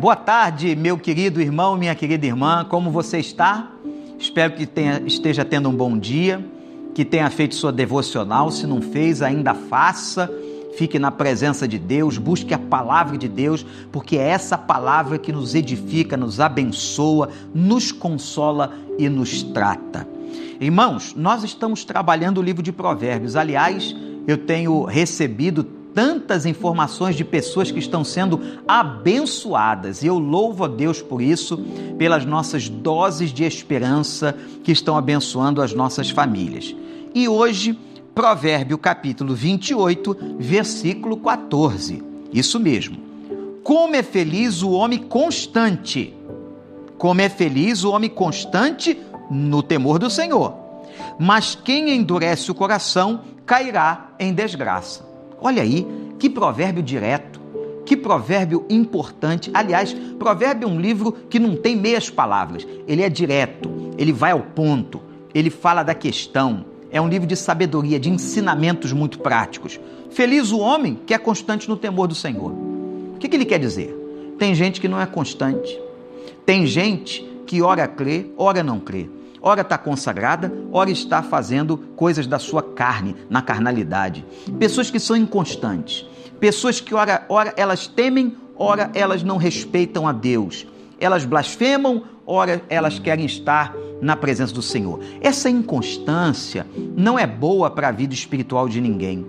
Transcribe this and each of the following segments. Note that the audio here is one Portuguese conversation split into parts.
Boa tarde, meu querido irmão, minha querida irmã, como você está? Espero que tenha, esteja tendo um bom dia, que tenha feito sua devocional. Se não fez, ainda faça. Fique na presença de Deus, busque a palavra de Deus, porque é essa palavra que nos edifica, nos abençoa, nos consola e nos trata. Irmãos, nós estamos trabalhando o livro de Provérbios. Aliás, eu tenho recebido tantas informações de pessoas que estão sendo abençoadas. E eu louvo a Deus por isso, pelas nossas doses de esperança que estão abençoando as nossas famílias. E hoje, Provérbio capítulo 28, versículo 14. Isso mesmo. Como é feliz o homem constante. Como é feliz o homem constante no temor do Senhor. Mas quem endurece o coração cairá em desgraça. Olha aí, que provérbio direto, que provérbio importante. Aliás, provérbio é um livro que não tem meias palavras, ele é direto, ele vai ao ponto, ele fala da questão. É um livro de sabedoria, de ensinamentos muito práticos. Feliz o homem que é constante no temor do Senhor. O que, que ele quer dizer? Tem gente que não é constante. Tem gente que ora crê, ora não crê ora está consagrada, ora está fazendo coisas da sua carne, na carnalidade. Pessoas que são inconstantes, pessoas que ora, ora elas temem, ora elas não respeitam a Deus. Elas blasfemam, ora elas querem estar na presença do Senhor. Essa inconstância não é boa para a vida espiritual de ninguém.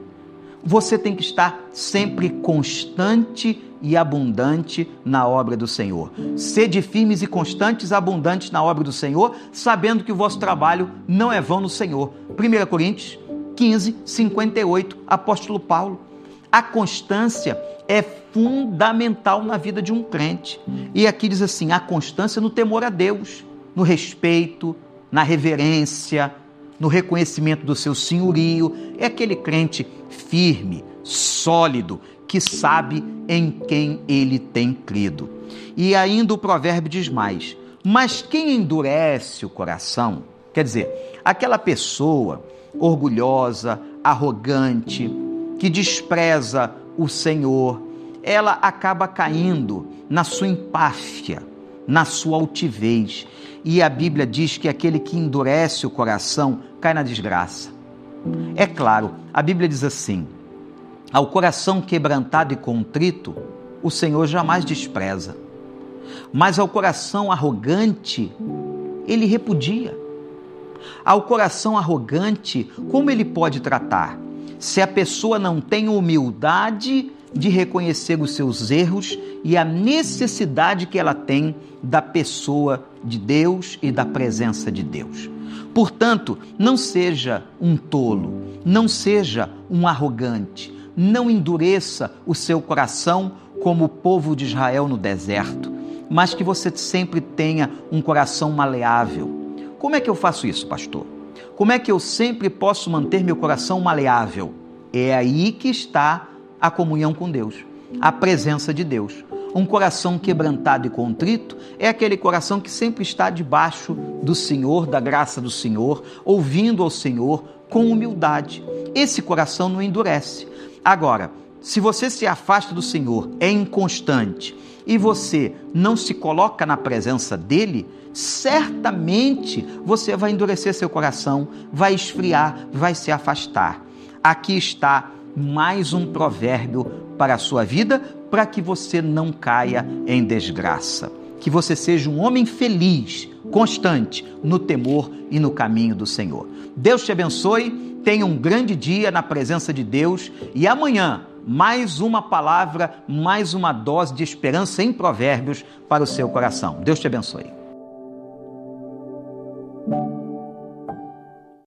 Você tem que estar sempre constante e abundante na obra do Senhor. Sede firmes e constantes, abundantes na obra do Senhor, sabendo que o vosso trabalho não é vão no Senhor. 1 Coríntios 15, 58, apóstolo Paulo. A constância é fundamental na vida de um crente. E aqui diz assim: a constância no temor a Deus, no respeito, na reverência, no reconhecimento do seu senhorio. É aquele crente firme, sólido, que sabe em quem ele tem crido. E ainda o provérbio diz mais: Mas quem endurece o coração, quer dizer, aquela pessoa orgulhosa, arrogante, que despreza o Senhor, ela acaba caindo na sua empáfia, na sua altivez. E a Bíblia diz que aquele que endurece o coração cai na desgraça. É claro, a Bíblia diz assim: ao coração quebrantado e contrito, o Senhor jamais despreza. Mas ao coração arrogante, ele repudia. Ao coração arrogante, como ele pode tratar? Se a pessoa não tem humildade de reconhecer os seus erros e a necessidade que ela tem da pessoa de Deus e da presença de Deus. Portanto, não seja um tolo, não seja um arrogante, não endureça o seu coração como o povo de Israel no deserto, mas que você sempre tenha um coração maleável. Como é que eu faço isso, pastor? Como é que eu sempre posso manter meu coração maleável? É aí que está a comunhão com Deus, a presença de Deus. Um coração quebrantado e contrito é aquele coração que sempre está debaixo do Senhor, da graça do Senhor, ouvindo ao Senhor com humildade. Esse coração não endurece. Agora, se você se afasta do Senhor, é inconstante e você não se coloca na presença dele, certamente você vai endurecer seu coração, vai esfriar, vai se afastar. Aqui está mais um provérbio para a sua vida, para que você não caia em desgraça. Que você seja um homem feliz, constante no temor e no caminho do Senhor. Deus te abençoe Tenha um grande dia na presença de Deus e amanhã mais uma palavra, mais uma dose de esperança em provérbios para o seu coração. Deus te abençoe.